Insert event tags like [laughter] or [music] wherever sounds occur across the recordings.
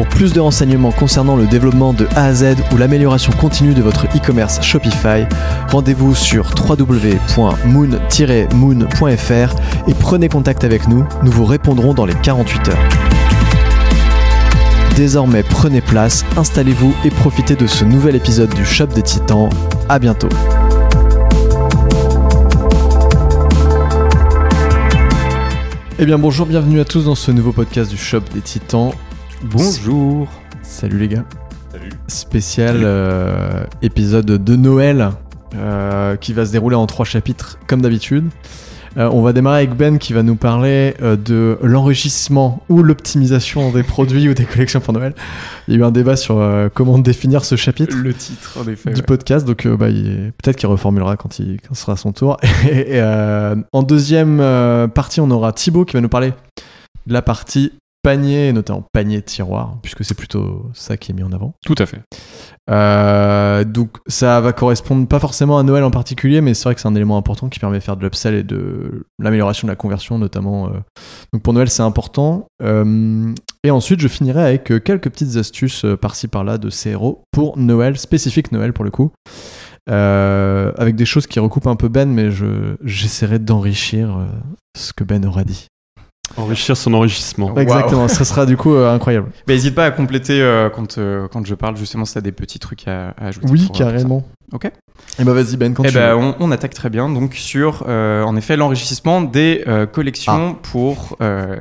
Pour plus de renseignements concernant le développement de A à Z ou l'amélioration continue de votre e-commerce Shopify, rendez-vous sur www.moon-moon.fr et prenez contact avec nous, nous vous répondrons dans les 48 heures. Désormais prenez place, installez-vous et profitez de ce nouvel épisode du Shop des Titans. À bientôt. Eh bien bonjour, bienvenue à tous dans ce nouveau podcast du Shop des Titans. Bonjour. Salut les gars. Salut. Spécial euh, épisode de Noël euh, qui va se dérouler en trois chapitres comme d'habitude. Euh, on va démarrer avec Ben qui va nous parler euh, de l'enrichissement ou l'optimisation des produits ou des collections pour Noël. Il y a eu un débat sur euh, comment définir ce chapitre Le titre, en effet. du ouais. podcast, donc euh, bah, peut-être qu'il reformulera quand, il, quand sera son tour. [laughs] Et, euh, en deuxième euh, partie, on aura Thibaut qui va nous parler de la partie panier, notamment panier tiroir, puisque c'est plutôt ça qui est mis en avant. Tout à fait. Euh, donc ça va correspondre pas forcément à Noël en particulier, mais c'est vrai que c'est un élément important qui permet de faire de l'upsell et de l'amélioration de la conversion notamment. euh. Donc pour Noël c'est important. Euh, et ensuite je finirai avec quelques petites astuces par-ci par-là de CRO pour Noël, spécifique Noël pour le coup. Avec des choses qui recoupent un peu Ben, mais je, j'essaierai d'enrichir ce que Ben aura dit. Enrichir son enrichissement. Exactement, ça sera du coup euh, incroyable. Bah, n'hésite pas à compléter euh, quand, euh, quand je parle, justement, si tu as des petits trucs à, à ajouter. Oui, pour, pour carrément. Ok. Et bah vas-y Ben, quand Eh tu ben, veux. on, on attaque très bien donc sur, euh, en effet, l'enrichissement des euh, collections pour euh,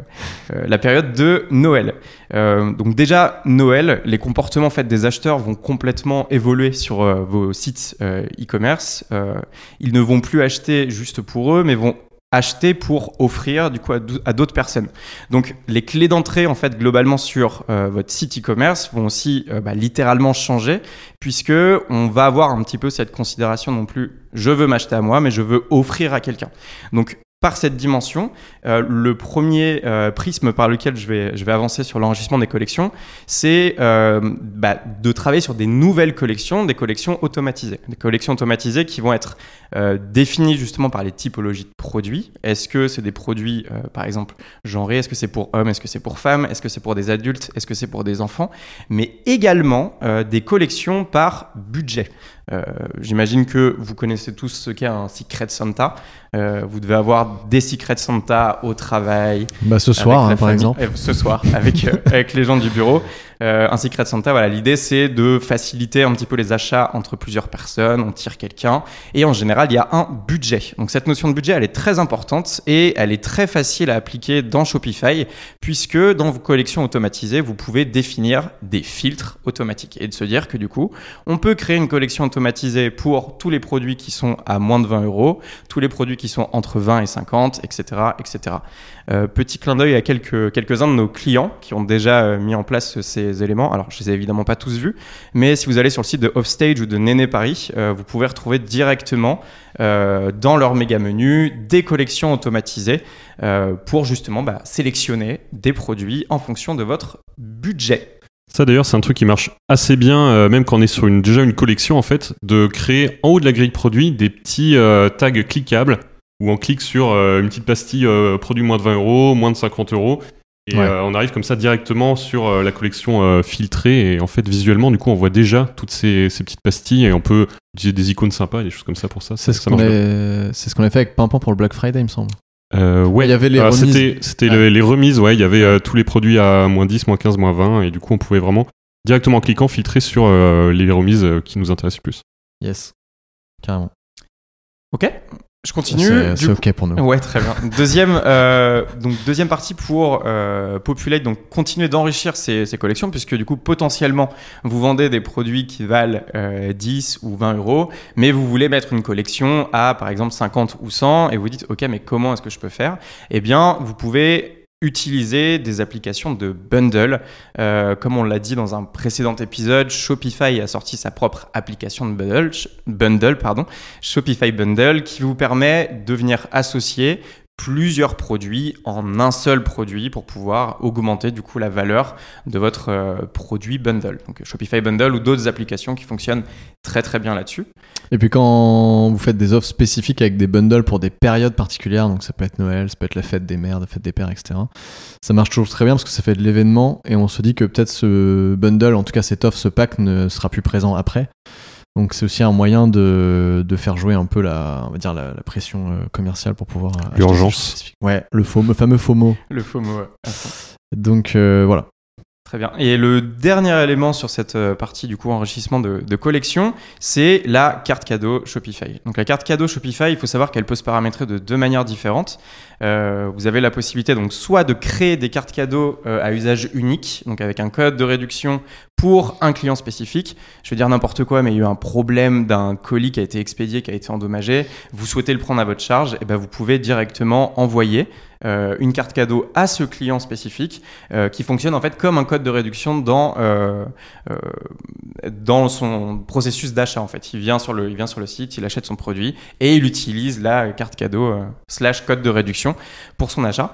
euh, la période de Noël. Euh, donc déjà, Noël, les comportements en fait, des acheteurs vont complètement évoluer sur euh, vos sites euh, e-commerce. Euh, ils ne vont plus acheter juste pour eux, mais vont acheter pour offrir du coup à d'autres personnes. Donc les clés d'entrée en fait globalement sur euh, votre site e-commerce vont aussi euh, bah, littéralement changer puisque on va avoir un petit peu cette considération non plus je veux m'acheter à moi mais je veux offrir à quelqu'un. Donc par cette dimension, euh, le premier euh, prisme par lequel je vais, avancer sur l'enrichissement des collections, c'est euh, bah, de travailler sur des nouvelles collections, des collections automatisées. Des collections automatisées qui vont être euh, définies justement par les typologies de produits. Est-ce que c'est des produits, euh, par exemple, genrés? Est-ce que c'est pour hommes? Est-ce que c'est pour femmes? Est-ce que c'est pour des adultes? Est-ce que c'est pour des enfants? Mais également des collections par budget. Euh, J'imagine que vous connaissez tous ce qu'est un Secret Santa. Euh, vous devez avoir des Secret Santa au travail, Bah ce soir hein, par exemple. euh, ce soir, avec, euh, avec les gens du bureau. Euh, un Secret Santa, voilà, l'idée c'est de faciliter un petit peu les achats entre plusieurs personnes, on tire quelqu'un, et en général il y a un budget. Donc cette notion de budget elle est très importante et elle est très facile à appliquer dans Shopify, puisque dans vos collections automatisées, vous pouvez définir des filtres automatiques et de se dire que du coup, on peut créer une collection automatisée pour tous les produits qui sont à moins de 20 euros, tous les produits qui sont entre 20 et 50, etc. etc. Euh, petit clin d'œil à quelques, quelques-uns de nos clients qui ont déjà euh, mis en place ces éléments. Alors, je les ai évidemment pas tous vus, mais si vous allez sur le site de Offstage ou de Néné Paris, euh, vous pouvez retrouver directement euh, dans leur méga menu des collections automatisées euh, pour justement bah, sélectionner des produits en fonction de votre budget. Ça d'ailleurs, c'est un truc qui marche assez bien, euh, même quand on est sur une, déjà une collection en fait, de créer en haut de la grille produit des petits euh, tags cliquables où on clique sur euh, une petite pastille euh, produit moins de 20 euros, moins de 50 euros. Et Ouais. euh, on arrive comme ça directement sur euh, la collection euh, filtrée. Et en fait, visuellement, du coup, on voit déjà toutes ces, ces petites pastilles et on peut utiliser des icônes sympas et des choses comme ça pour ça. C'est ce qu'on marche bien. est... c'est ce qu'on a fait avec Pimpant pour le Black Friday, il me semble. Euh, ouais. Il y avait les Alors, remises. C'était, c'était Ah. le- les remises, ouais. Il y avait euh, tous les produits à moins 10, moins 15, moins 20. Et du coup, on pouvait vraiment, directement en cliquant, filtrer sur euh, les remises euh, qui nous intéressent le plus. Yes. Carrément. Ok Je continue. C'est ok pour nous. Ouais, très bien. Deuxième, euh, donc deuxième partie pour euh, Populate, donc continuer d'enrichir ces, ces collections, puisque du coup, potentiellement, vous vendez des produits qui valent euh, 10 ou 20 euros, mais vous voulez mettre une collection à, par exemple, 50 ou 100, et vous dites, OK, mais comment est-ce que je peux faire? Eh bien, vous pouvez utiliser des applications de bundle. Euh, comme on l'a dit dans un précédent épisode, Shopify a sorti sa propre application de bundle, Shopify Bundle qui vous permet de venir associer plusieurs produits en un seul produit pour pouvoir augmenter du coup la valeur de votre euh, produit bundle. Donc Shopify Bundle ou d'autres applications qui fonctionnent très très bien là-dessus. Et puis quand vous faites des offres spécifiques avec des bundles pour des périodes particulières, donc ça peut être Noël, ça peut être la fête des mères, la fête des pères, etc. Ça marche toujours très bien parce que ça fait de l'événement et on se dit que peut-être ce bundle, en tout cas cette offre, ce pack ne sera plus présent après. Donc c'est aussi un moyen de, de faire jouer un peu la, on va dire la, la pression euh, commerciale pour pouvoir. euh, L'urgence. Ouais, le, faux, le fameux FOMO. Le FOMO. ouais. Donc euh, voilà. Très bien. Et le dernier élément sur cette partie du coup enrichissement de, de collection, c'est la carte cadeau Shopify. Donc la carte cadeau Shopify, il faut savoir qu'elle peut se paramétrer de deux manières différentes. Euh, vous avez la possibilité donc soit de créer des cartes cadeaux euh, à usage unique, donc avec un code de réduction pour un client spécifique. Je veux dire n'importe quoi, mais il y a eu un problème d'un colis qui a été expédié, qui a été endommagé. Vous souhaitez le prendre à votre charge, et ben vous pouvez directement envoyer euh, une carte cadeau à ce client spécifique euh, qui fonctionne en fait comme un code de réduction dans euh, dans son processus d'achat en fait. Il vient sur le il vient sur le site, il achète son produit et il utilise la carte cadeau slash code de réduction pour son achat.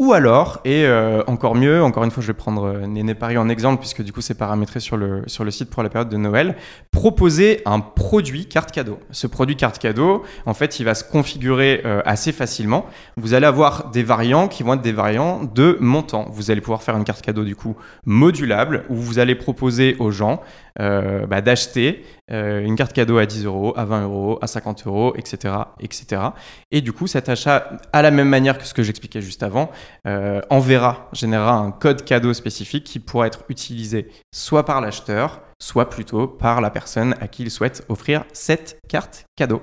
Ou alors, et euh, encore mieux, encore une fois, je vais prendre euh, Néné Paris en exemple, puisque du coup c'est paramétré sur le, sur le site pour la période de Noël, proposer un produit carte cadeau. Ce produit carte cadeau, en fait, il va se configurer euh, assez facilement. Vous allez avoir des variants qui vont être des variants de montant. Vous allez pouvoir faire une carte cadeau du coup modulable, où vous allez proposer aux gens euh, bah, d'acheter euh, une carte cadeau à 10 euros, à 20 euros, à 50 euros, etc., etc. Et du coup, cet achat, à la même manière que ce que j'expliquais juste avant, euh, enverra, générera un code cadeau spécifique qui pourra être utilisé soit par l'acheteur, soit plutôt par la personne à qui il souhaite offrir cette carte cadeau.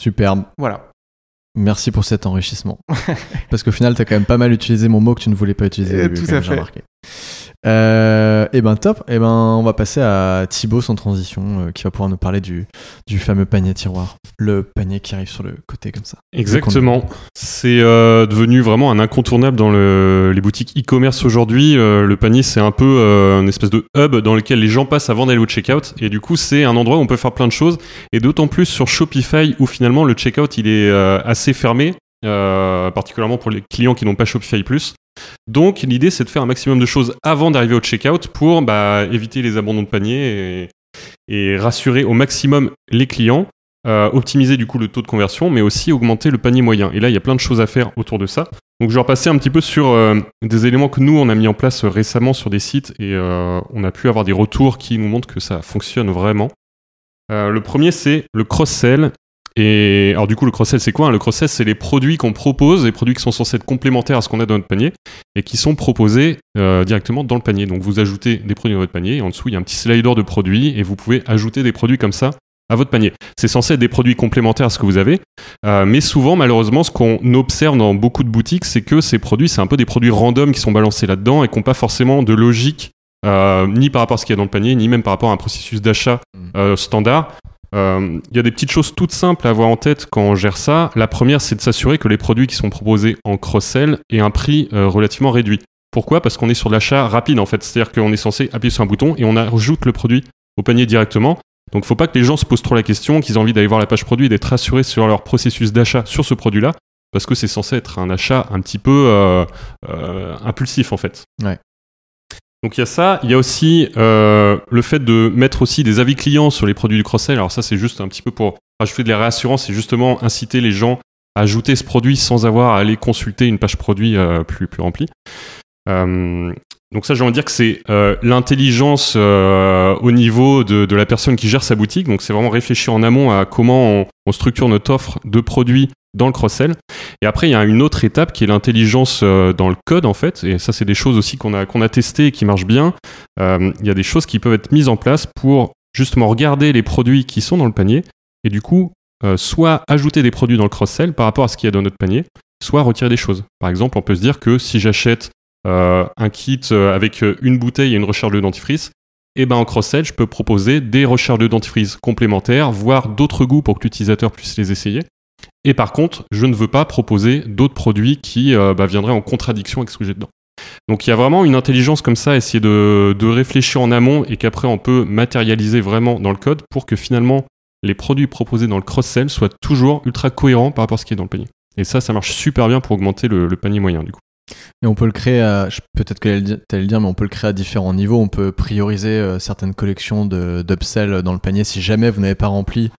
Superbe. Voilà. Merci pour cet enrichissement. [laughs] Parce qu'au final, tu as quand même pas mal utilisé mon mot que tu ne voulais pas utiliser. au Euh, début, tout à fait. remarqué. Euh, et ben top. Et ben on va passer à Thibaut sans transition euh, qui va pouvoir nous parler du, fameux panier tiroir. Le panier qui arrive sur le côté comme ça. Exactement. C'est euh, devenu vraiment un incontournable dans le- les boutiques e-commerce aujourd'hui. Euh, le panier, c'est un peu une espèce de hub dans lequel les gens passent avant d'aller au checkout. Et du coup, c'est un endroit où on peut faire plein de choses. Et d'autant plus sur Shopify où finalement le checkout il est assez fermé, euh, particulièrement pour les clients qui n'ont pas Shopify Plus. Donc l'idée, c'est de faire un maximum de choses avant d'arriver au checkout pour bah, éviter les abandons de panier et, rassurer au maximum les clients. Euh, optimiser du coup le taux de conversion, mais aussi augmenter le panier moyen. Et là, il y a plein de choses à faire autour de ça. Donc, je vais repasser un petit peu sur euh, des éléments que nous, on a mis en place récemment sur des sites et on a pu avoir des retours qui nous montrent que ça fonctionne vraiment. Le premier, c'est le cross-sell. Et alors, du coup, le cross-sell, c'est quoi hein? Le cross-sell, c'est les produits qu'on propose, les produits qui sont censés être complémentaires à ce qu'on a dans notre panier et qui sont proposés euh, directement dans le panier. Donc, vous ajoutez des produits dans votre panier et en dessous, il y a un petit slider de produits et vous pouvez ajouter des produits comme ça à votre panier. C'est censé être des produits complémentaires à ce que vous avez, euh, mais souvent, malheureusement, ce qu'on observe dans beaucoup de boutiques, c'est que ces produits, c'est un peu des produits random qui sont balancés là-dedans et qui n'ont pas forcément de logique, euh, ni par rapport à ce qu'il y a dans le panier, ni même par rapport à un processus d'achat euh, standard. Euh, Il y a des petites choses toutes simples à avoir en tête quand on gère ça. La première, c'est de s'assurer que les produits qui sont proposés en cross-sell aient un prix euh, relativement réduit. Pourquoi? Parce qu'on est sur l'achat rapide en fait. C'est-à-dire qu'on est censé appuyer sur un bouton et on ajoute le produit au panier directement. Donc il faut pas que les gens se posent trop la question, qu'ils aient envie d'aller voir la page produit et d'être rassurés sur leur processus d'achat sur ce produit-là, parce que c'est censé être un achat un petit peu euh, euh, impulsif en fait. Ouais. Donc il y a ça, il y a aussi euh, le fait de mettre aussi des avis clients sur les produits du cross-sell. Alors ça c'est juste un petit peu pour rajouter de la réassurance et justement inciter les gens à ajouter ce produit sans avoir à aller consulter une page produit euh, plus, plus remplie. Euh, donc ça, j'ai envie de dire que c'est l'intelligence au niveau de, la personne qui gère sa boutique. Donc c'est vraiment réfléchir en amont à comment on structure notre offre de produits dans le cross-sell. Et après, il y a une autre étape qui est l'intelligence euh, dans le code, en fait. Et ça, c'est des choses aussi qu'on a, testées et qui marchent bien. Euh, Il y a des choses qui peuvent être mises en place pour justement regarder les produits qui sont dans le panier et du coup euh, soit ajouter des produits dans le cross-sell par rapport à ce qu'il y a dans notre panier, soit retirer des choses. Par exemple, on peut se dire que si j'achète un kit avec une bouteille et une recharge de dentifrice, et ben en cross-sell, je peux proposer des recharges de dentifrice complémentaires, voire d'autres goûts pour que l'utilisateur puisse les essayer. Et par contre, je ne veux pas proposer d'autres produits qui euh, bah, viendraient en contradiction avec ce que j'ai dedans. Donc il y a vraiment une intelligence comme ça, essayer de, de réfléchir en amont et qu'après on peut matérialiser vraiment dans le code pour que finalement les produits proposés dans le cross-sell soient toujours ultra cohérents par rapport à ce qui est dans le panier. Et ça, ça marche super bien pour augmenter le, panier moyen du coup. Et on peut le créer peut-être que tu allais le dire, mais on peut le créer à différents niveaux. On peut prioriser euh, certaines collections d'upsell dans le panier si jamais vous n'avez pas rempli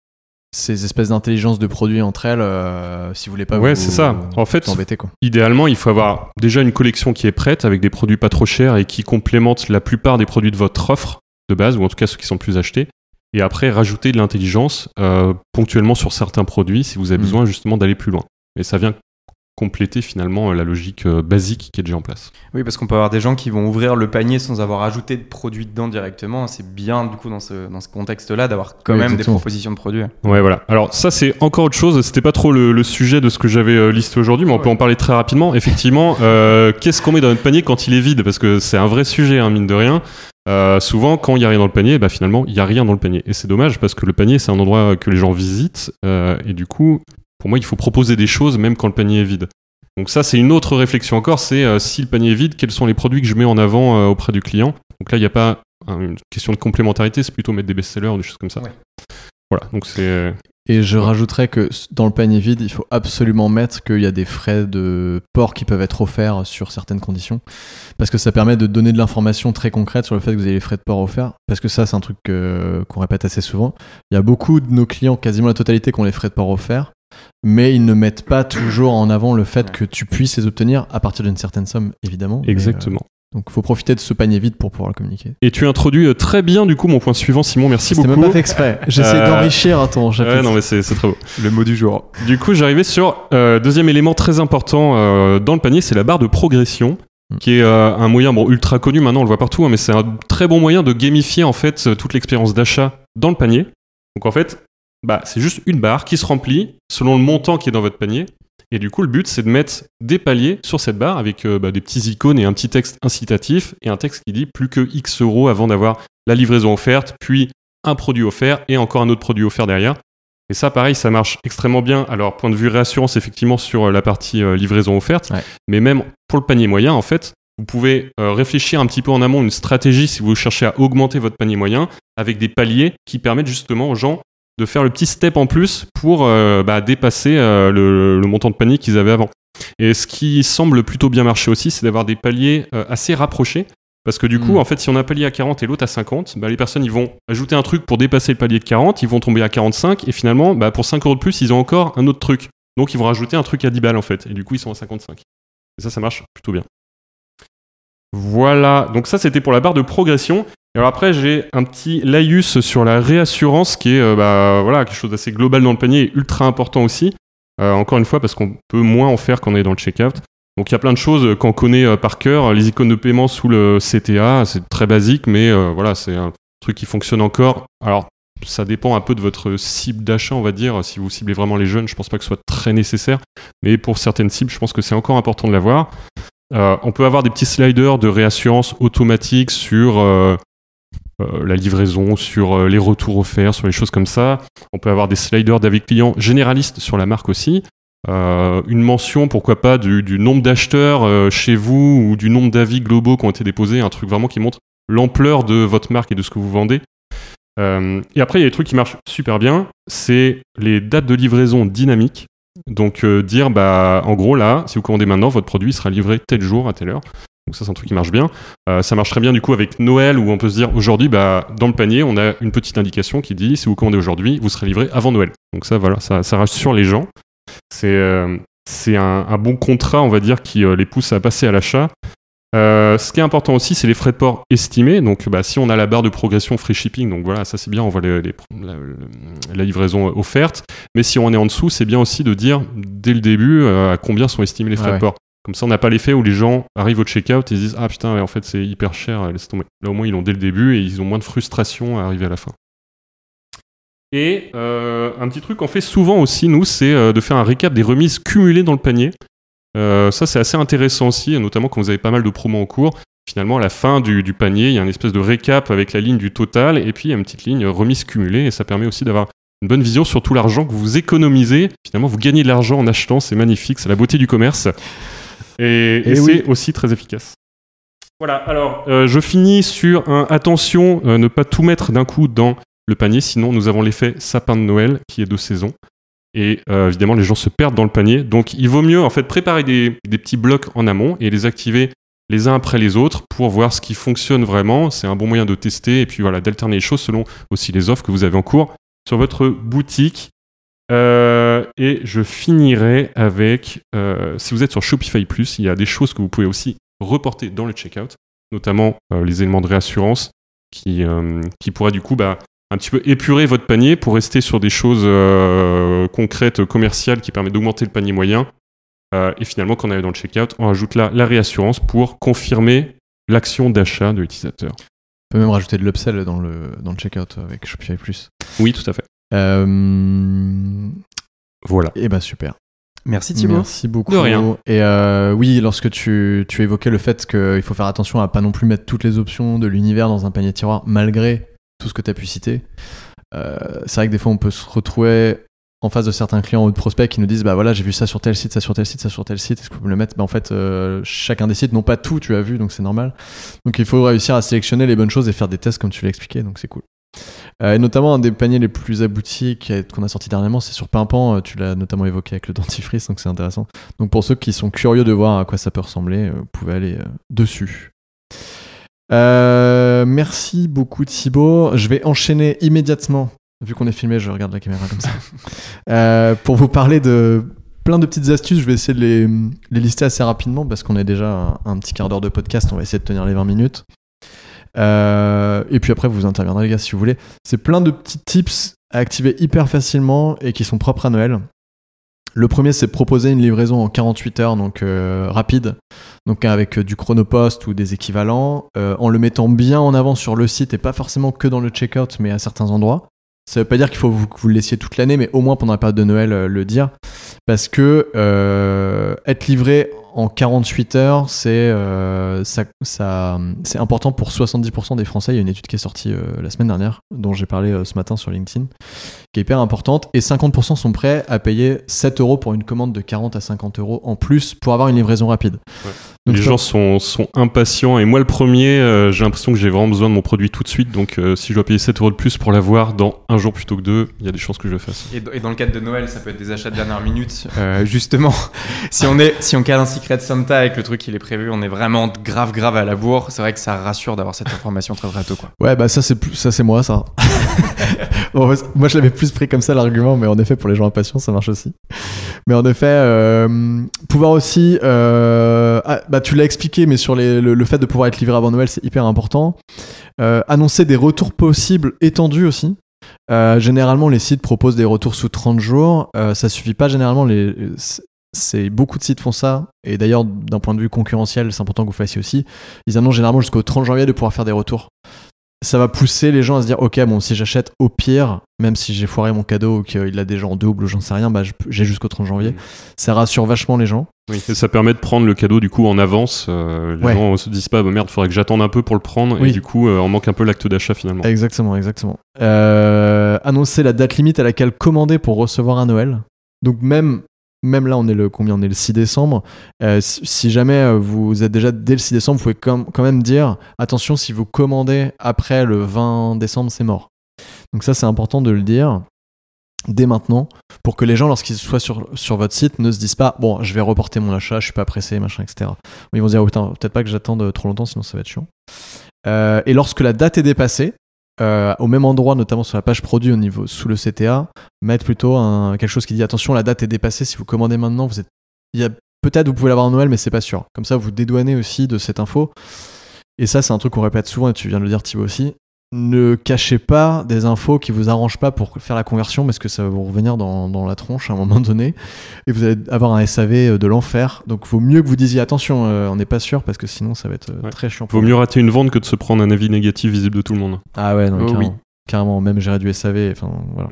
ces espèces d'intelligence de produits entre elles, euh, si vous voulez pas Ouais, vous, c'est ça. En fait, embêter quoi. Idéalement, il faut avoir déjà une collection qui est prête avec des produits pas trop chers et qui complémentent la plupart des produits de votre offre de base, ou en tout cas ceux qui sont le plus achetés. Et après, rajouter de l'intelligence euh, ponctuellement sur certains produits si vous avez Mm. besoin justement d'aller plus loin. Et ça vient compléter finalement euh, la logique euh, basique qui est déjà en place. Oui, parce qu'on peut avoir des gens qui vont ouvrir le panier sans avoir ajouté de produits dedans directement. C'est bien, du coup, dans ce, dans ce contexte-là, d'avoir quand Oui, même des propositions de produits. Ouais, voilà. Alors ça, c'est encore autre chose. C'était pas trop le, le sujet de ce que j'avais euh, listé aujourd'hui, mais on peut en parler très rapidement. Effectivement, euh, qu'est-ce qu'on met dans notre panier quand il est vide? Parce que c'est un vrai sujet, hein, mine de rien. Euh, souvent, quand il y a rien dans le panier, bah, finalement, il y a rien dans le panier. Et c'est dommage parce que le panier, c'est un endroit que les gens visitent. euh, et du coup, pour moi, il faut proposer des choses même quand le panier est vide. Donc ça, c'est une autre réflexion encore. C'est euh, si le panier est vide, quels sont les produits que je mets en avant euh, auprès du client? Donc là, il n'y a pas hein, une question de complémentarité, c'est plutôt mettre des best-sellers ou des choses comme ça. Ouais. Voilà, donc c'est... euh, Et je rajouterais que dans le panier vide, il faut absolument mettre qu'il y a des frais de port qui peuvent être offerts sur certaines conditions. Parce que ça permet de donner de l'information très concrète sur le fait que vous avez les frais de port offerts. Parce que ça, c'est un truc qu'on répète assez souvent. Il y a beaucoup de nos clients, quasiment la totalité, qui ont les frais de port offerts. Mais ils ne mettent pas toujours en avant le fait que tu puisses les obtenir à partir d'une certaine somme, évidemment. Mais, euh, Exactement. donc il faut profiter de ce panier vide pour pouvoir le communiquer. Et tu introduis euh, très bien du coup mon point suivant, Simon. Merci C'était beaucoup. même pas fait exprès. J'essaie Euh, d'enrichir à ton chapitre. Ouais, non mais c'est c'est très beau. Le mot du jour. Du coup, j'arrivais sur euh, deuxième élément très important euh, dans le panier, c'est la barre de progression, Mm. qui est euh, un moyen bon ultra connu maintenant, on le voit partout, hein, mais c'est un très bon moyen de gamifier en fait toute l'expérience d'achat dans le panier. Donc en fait, bah c'est juste une barre qui se remplit selon le montant qui est dans votre panier. Et du coup, le but, c'est de mettre des paliers sur cette barre avec euh, bah, des petits icônes et un petit texte incitatif et un texte qui dit plus que X euros avant d'avoir la livraison offerte, puis un produit offert et encore un autre produit offert derrière. Et ça, pareil, ça marche extrêmement bien. Alors, point de vue réassurance, effectivement, sur euh, la partie euh, livraison offerte, Ouais. mais même pour le panier moyen, en fait, vous pouvez euh, réfléchir un petit peu en amont une stratégie si vous cherchez à augmenter votre panier moyen avec des paliers qui permettent justement aux gens de faire le petit step en plus pour euh, bah, dépasser euh, le, le montant de panier qu'ils avaient avant. Et ce qui semble plutôt bien marcher aussi, c'est d'avoir des paliers euh, assez rapprochés. Parce que du coup, Mm. en fait, si on a un palier à 40 et l'autre à 50, bah, les personnes ils vont ajouter un truc pour dépasser le palier de 40, ils vont tomber à 45 et finalement, bah, pour 5 euros de plus, ils ont encore un autre truc. Donc ils vont rajouter un truc à 10 balles en fait. Et du coup, ils sont à 55. Et ça, ça marche plutôt bien. Voilà, donc ça c'était pour la barre de progression. Alors après, j'ai un petit laïus sur la réassurance qui est euh, bah, voilà, quelque chose d'assez global dans le panier et ultra important aussi. Euh, encore une fois, parce qu'on peut moins en faire quand on est dans le checkout. Donc il y a plein de choses qu'on connaît euh, par cœur. Les icônes de paiement sous le CTA, c'est très basique, mais voilà, c'est un truc qui fonctionne encore. Alors ça dépend un peu de votre cible d'achat, on va dire. Si vous ciblez vraiment les jeunes, je pense pas que ce soit très nécessaire. Mais pour certaines cibles, je pense que c'est encore important de l'avoir. On peut avoir des petits sliders de réassurance automatique sur la livraison, sur euh, les retours offerts, sur les choses comme ça. On peut avoir des sliders d'avis clients généralistes sur la marque aussi. Euh, une mention, pourquoi pas, du, nombre d'acheteurs euh, chez vous ou du nombre d'avis globaux qui ont été déposés, un truc vraiment qui montre l'ampleur de votre marque et de ce que vous vendez. Euh, et après, il y a des trucs qui marchent super bien, c'est les dates de livraison dynamiques. Donc euh, dire, bah, en gros, là, si vous commandez maintenant, votre produit sera livré tel jour à telle heure. Donc ça, c'est un truc qui marche bien. Euh, ça marche très bien du coup avec Noël où on peut se dire aujourd'hui, bah, dans le panier, on a une petite indication qui dit si vous commandez aujourd'hui, vous serez livré avant Noël. Donc ça, voilà, ça, ça rassure les gens. C'est euh, un, un bon contrat, on va dire, qui euh, les pousse à passer à l'achat. Ce qui est important aussi, c'est les frais de port estimés. Donc, bah, si on a la barre de progression free shipping, donc voilà, ça c'est bien, on voit les- les- la, la livraison offerte. Mais si on est en dessous, c'est bien aussi de dire dès le début à combien sont estimés les frais Ah ouais. de port. Comme ça, on n'a pas l'effet où les gens arrivent au checkout et se disent Ah putain, en fait, c'est hyper cher, laisse tomber. Là, au moins, ils l'ont dès le début et ils ont moins de frustration à arriver à la fin. Et euh, un petit truc qu'on fait souvent aussi, nous, c'est euh, de faire un récap des remises cumulées dans le panier. Euh, ça, c'est assez intéressant aussi, notamment quand vous avez pas mal de promos en cours. Finalement, à la fin du, du panier, il y a une espèce de récap avec la ligne du total, et puis il y a une petite ligne remise cumulée, et ça permet aussi d'avoir une bonne vision sur tout l'argent que vous économisez. Finalement, vous gagnez de l'argent en achetant, c'est magnifique, c'est la beauté du commerce. Et, et Et c'est oui. aussi très efficace. Voilà, alors euh, je finis sur un attention, euh, ne pas tout mettre d'un coup dans le panier, sinon nous avons l'effet sapin de Noël qui est de saison. Et euh, évidemment, les gens se perdent dans le panier. Donc il vaut mieux en fait préparer des, des petits blocs en amont et les activer les uns après les autres pour voir ce qui fonctionne vraiment. C'est un bon moyen de tester et puis voilà, d'alterner les choses selon aussi les offres que vous avez en cours sur votre boutique. Euh, et je finirai avec, euh, si vous êtes sur Shopify Plus, il y a des choses que vous pouvez aussi reporter dans le checkout, notamment euh, les éléments de réassurance qui, euh, qui pourraient du coup bah, un petit peu épurer votre panier pour rester sur des choses concrètes, commerciales qui permettent d'augmenter le panier moyen. Et finalement, quand on arrive dans le checkout, on ajoute là la réassurance pour confirmer l'action d'achat de l'utilisateur. On peut même rajouter de l'upsell dans le, dans le checkout avec Shopify Plus. Oui, tout à fait. Euh, Voilà. et bah super. Merci Thibaut. Merci beaucoup. De rien. Et euh, oui, lorsque tu, tu évoquais le fait qu'il faut faire attention à pas non plus mettre toutes les options de l'univers dans un panier tiroir, malgré tout ce que tu as pu citer, euh, c'est vrai que des fois on peut se retrouver en face de certains clients ou de prospects qui nous disent bah voilà j'ai vu ça sur tel site, ça sur tel site, ça sur tel site, est-ce que vous pouvez me le mettre? Bah, En fait, euh, chacun des sites n'ont pas tout, tu as vu, donc c'est normal. Donc il faut réussir à sélectionner les bonnes choses et faire des tests comme tu l'as expliqué, donc c'est cool. Euh, et notamment un des paniers les plus aboutis qu'on a sorti dernièrement, c'est sur Pimpan. euh, Tu l'as notamment évoqué avec le [laughs] dentifrice, donc c'est intéressant. Donc pour ceux qui sont curieux de voir à quoi ça peut ressembler, euh, vous pouvez aller dessus. Euh, merci beaucoup Thibaut. Je vais enchaîner immédiatement, vu qu'on est filmé, je regarde la caméra comme ça, [laughs] Euh, pour vous parler de plein de petites astuces. Je vais essayer de les, les lister assez rapidement parce qu'on est déjà un, un petit quart d'heure de podcast. On va essayer de tenir les 20 minutes. Euh, et puis après, vous interviendrez les gars si vous voulez. C'est plein de petits tips à activer hyper facilement et qui sont propres à Noël. Le premier, c'est proposer une livraison en 48 heures, donc euh, rapide, donc avec euh, du chronopost ou des équivalents, en le mettant bien en avant sur le site et pas forcément que dans le checkout, mais à certains endroits. Ça veut pas dire qu'il faut que vous le laissiez toute l'année, mais au moins pendant la période de Noël, euh, le dire. Parce que euh, être livré en 48 heures, c'est euh, ça, ça- c'est important pour 70% des Français. Il y a une étude qui est sortie euh, la semaine dernière, dont j'ai parlé ce matin sur LinkedIn, qui est hyper importante. Et 50% sont prêts à payer 7 euros pour une commande de 40 à 50 euros en plus pour avoir une livraison rapide. Ouais. Donc les gens sont, sont impatients et moi le premier, euh, j'ai l'impression que j'ai vraiment besoin de mon produit tout de suite. Donc euh, si je dois payer 7 euros de plus pour l'avoir dans un jour plutôt que deux, il y a des chances que je le fasse. Et, et dans le cadre de Noël, ça peut être des achats de dernière minute. Euh, [laughs] justement, [laughs] si on est, si on cale un Secret Santa avec le truc il est prévu, on est vraiment grave grave à la bourre. C'est vrai que ça rassure d'avoir cette information très très tôt quoi. Ouais, bah ça c'est ça c'est moi ça. [laughs] Bon, moi je l'avais plus pris comme ça l'argument, mais en effet pour les gens impatients ça marche aussi. Mais en effet, euh, pouvoir aussi, euh, ah, bah tu l'as expliqué, mais sur le, fait de pouvoir être livré avant Noël c'est hyper important. Euh, annoncer des retours possibles étendus aussi. Euh, généralement les sites proposent des retours sous 30 jours. Ça suffit pas généralement c'est beaucoup de sites font ça et d'ailleurs d'un point de vue concurrentiel c'est important que vous fassiez aussi ils annoncent généralement jusqu'au 30 janvier de pouvoir faire des retours ça va pousser les gens à se dire ok bon si j'achète au pire même si j'ai foiré mon cadeau ou qu'il l'a déjà en double ou j'en sais rien bah j'ai jusqu'au 30 janvier Mm. ça rassure vachement les gens Oui, et ça permet de prendre le cadeau du coup en avance. Euh, les Ouais. gens se disent pas, bah merde, faudrait que j'attende un peu pour le prendre. Oui. Et du coup, euh, on manque un peu l'acte d'achat finalement. exactement exactement Euh, annoncer la date limite à laquelle commander pour recevoir un Noël donc même même là on est le combien on est le 6 décembre Euh, si jamais euh, vous êtes déjà dès le 6 décembre vous pouvez quand même dire attention si vous commandez après le 20 décembre c'est mort. Donc ça c'est important de le dire dès maintenant pour que les gens lorsqu'ils soient sur, sur votre site ne se disent pas bon je vais reporter mon achat je suis pas pressé machin etc ils vont se dire oh, peut-être pas que j'attende trop longtemps sinon ça va être chiant. Euh, et lorsque la date est dépassée euh, au même endroit notamment sur la page produit au niveau sous le CTA mettre plutôt quelque chose qui dit attention la date est dépassée si vous commandez maintenant vous êtes il y a peut-être vous pouvez l'avoir à Noël mais c'est pas sûr. Comme ça vous dédouanez aussi de cette info. Et ça c'est un truc qu'on répète souvent et tu viens de le dire Thibaut aussi ne cachez pas des infos qui vous arrangent pas pour faire la conversion parce que ça va vous revenir dans, dans la tronche à un moment donné et vous allez avoir un SAV de l'enfer donc vaut mieux que vous disiez attention euh, on n'est pas sûr parce que sinon ça va être euh, Ouais. très chiant pour Vaut mieux rater une vente que de se prendre un avis négatif visible de tout le monde. ah ouais non, Oh carrément, oui. carrément même gérer du SAV enfin voilà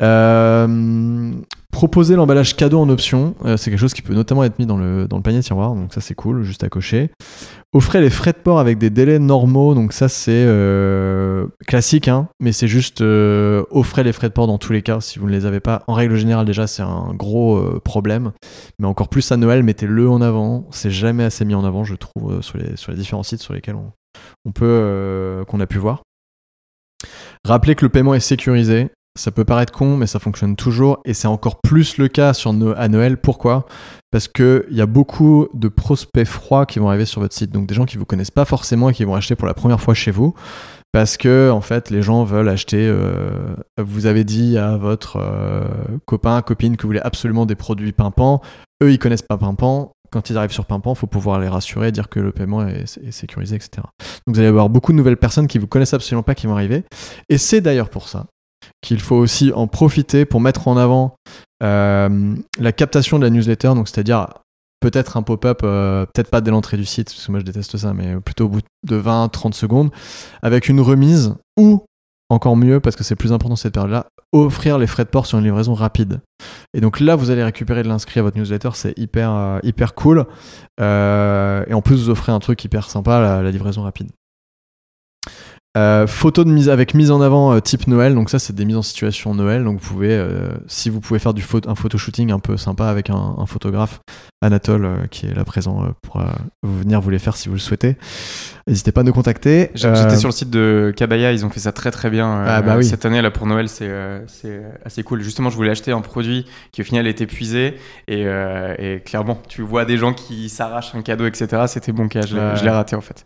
Euh, proposer l'emballage cadeau en option, euh, c'est quelque chose qui peut notamment être mis dans le, dans le panier tiroir, donc ça c'est cool, juste à cocher. Offrez les frais de port avec des délais normaux, donc ça c'est euh, classique, hein, mais c'est juste euh, offrez les frais de port dans tous les cas si vous ne les avez pas. En règle générale déjà c'est un gros euh, problème, mais encore plus à Noël, mettez-le en avant, c'est jamais assez mis en avant je trouve sur, les, différents sites sur lesquels on, on peut qu'on a pu voir. Rappelez que le paiement est sécurisé. Ça peut paraître con, mais ça fonctionne toujours. Et c'est encore plus le cas sur à Noël. Pourquoi? Parce qu'il y a beaucoup de prospects froids qui vont arriver sur votre site. Donc des gens qui vous connaissent pas forcément et qui vont acheter pour la première fois chez vous. Parce que, en fait, les gens veulent acheter. euh, vous avez dit à votre euh, copain, copine que vous voulez absolument des produits pimpants. Eux, ils connaissent pas Pimpant. Quand ils arrivent sur Pimpant, il faut pouvoir les rassurer, dire que le paiement est, est sécurisé, etc. Donc vous allez avoir beaucoup de nouvelles personnes qui vous connaissent absolument pas qui vont arriver. Et c'est d'ailleurs pour ça qu'il faut aussi en profiter pour mettre en avant euh, la captation de la newsletter, donc c'est-à-dire peut-être un pop-up, euh, peut-être pas dès l'entrée du site, parce que moi je déteste ça, mais plutôt au bout de 20-30 secondes, avec une remise ou, encore mieux, parce que c'est plus important cette période-là, offrir les frais de port sur une livraison rapide. Et donc là, vous allez récupérer de l'inscrit à votre newsletter, c'est hyper, euh, cool. Et en plus, vous offrez un truc hyper sympa, la livraison rapide. Euh, photo de mise avec mise en avant euh, type Noël, donc ça c'est des mises en situation Noël, donc vous pouvez, euh, si vous pouvez faire du photo, un photo shooting un peu sympa avec un, un photographe, Anatole qui est là présent pour vous venir vous les faire si vous le souhaitez. N'hésitez pas à nous contacter. J'ai- J'étais sur le site de Kabaya, ils ont fait ça très très bien Ah, bah oui. cette année là pour Noël, c'est assez cool. Justement, je voulais acheter un produit qui au final est épuisé et, et clairement, tu vois des gens qui s'arrachent un cadeau, etc. C'était bon cas, je l'ai raté en fait.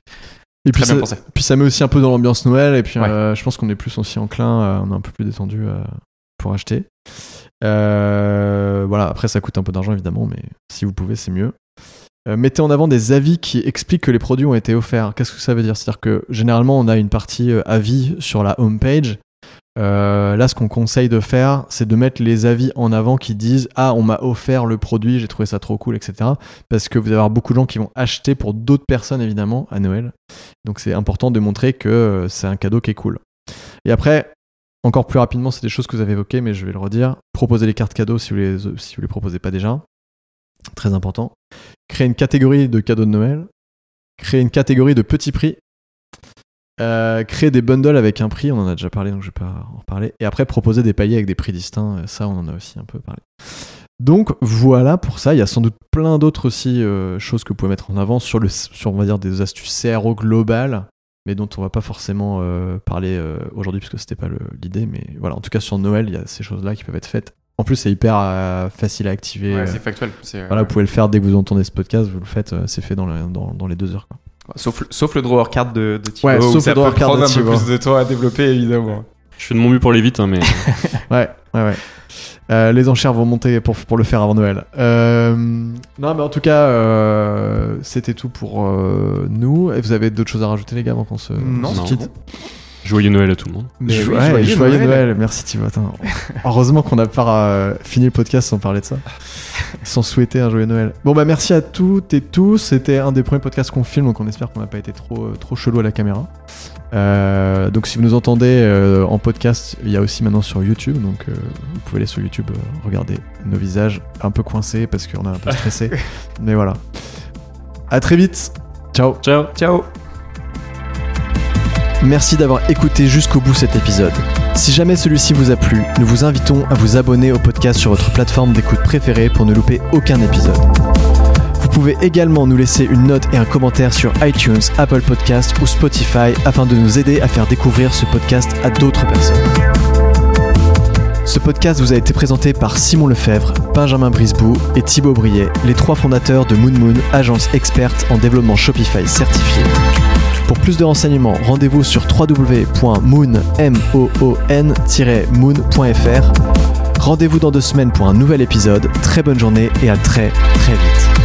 Et puis ça, pensé. puis ça met aussi un peu dans l'ambiance Noël, et puis Ouais. euh, je pense qu'on est plus aussi enclin, euh, on est un peu plus détendu euh, pour acheter. Voilà, après ça coûte un peu d'argent évidemment, mais si vous pouvez, c'est mieux. Mettez en avant des avis qui expliquent que les produits ont été offerts. Qu'est-ce que ça veut dire? C'est-à-dire que généralement, on a une partie avis sur la home page. Euh, là, ce qu'on conseille de faire, c'est de mettre les avis en avant qui disent Ah, on m'a offert le produit, j'ai trouvé ça trop cool, etc. Parce que vous allez avoir beaucoup de gens qui vont acheter pour d'autres personnes, évidemment, à Noël. Donc, c'est important de montrer que euh, c'est un cadeau qui est cool. Et après, encore plus rapidement, c'est des choses que vous avez évoquées, mais je vais le redire. Proposez les cartes cadeaux si vous les, si vous les proposez pas déjà. Très important. Créer une catégorie de cadeaux de Noël. Créer une catégorie de petits prix. Euh, créer des bundles avec un prix, on en a déjà parlé, donc je vais pas en reparler. Et après, proposer des paliers avec des prix distincts, euh, ça, on en a aussi un peu parlé. Donc voilà pour ça. Il y a sans doute plein d'autres aussi euh, choses que vous pouvez mettre en avant sur, le, sur, on va dire, des astuces CRO globales, mais dont on va pas forcément euh, parler aujourd'hui puisque c'était pas l'idée. Mais voilà, en tout cas sur Noël, il y a ces choses-là qui peuvent être faites. En plus, c'est hyper facile à activer. Ouais, c'est factuel. voilà, vous pouvez le faire dès que vous entendez ce podcast, vous le faites, c'est fait dans, dans, dans les deux heures. Quoi. Sauf, le- sauf le drawer card de, de Thibaut, Ouais, sauf ça le drawer peut card prendre de un peu plus de temps à développer évidemment. Je fais de mon mieux pour aller vite, hein, mais [laughs] Ouais, ouais, ouais. Euh, les enchères vont monter pour, pour le faire avant Noël. Euh, non, mais en tout cas, euh, c'était tout pour euh, nous. Et vous avez d'autres choses à rajouter, les gars, avant qu'on se, Non, on se non. quitte joyeux Noël à tout le monde. Mais Jo- oui, ouais, joyeux joyeux Noël. Noël. Merci Thibaut. Attends. Heureusement qu'on n'a pas euh, fini le podcast sans parler de ça, sans souhaiter un joyeux Noël. Bon bah merci à toutes et tous. C'était un des premiers podcasts qu'on filme, donc on espère qu'on n'a pas été trop euh, trop chelou à la caméra. Euh, donc si vous nous entendez euh, en podcast, il y a aussi maintenant sur YouTube, donc euh, vous pouvez aller sur YouTube euh, regarder nos visages un peu coincés parce qu'on est un peu stressé. [laughs] Mais voilà. À très vite. Ciao. Ciao Ciao. Merci d'avoir écouté jusqu'au bout cet épisode. Si jamais celui-ci vous a plu, nous vous invitons à vous abonner au podcast sur votre plateforme d'écoute préférée pour ne louper aucun épisode. Vous pouvez également nous laisser une note et un commentaire sur iTunes, Apple Podcast ou Spotify afin de nous aider à faire découvrir ce podcast à d'autres personnes. Ce podcast vous a été présenté par Simon Lefebvre, Benjamin Brisbou et Thibaut Briet, les trois fondateurs de Moon Moon, agence experte en développement Shopify certifié. Pour plus de renseignements, rendez-vous sur www.moon-moon-moon.fr. Rendez-vous dans deux semaines pour un nouvel épisode. Très bonne journée et à très très vite.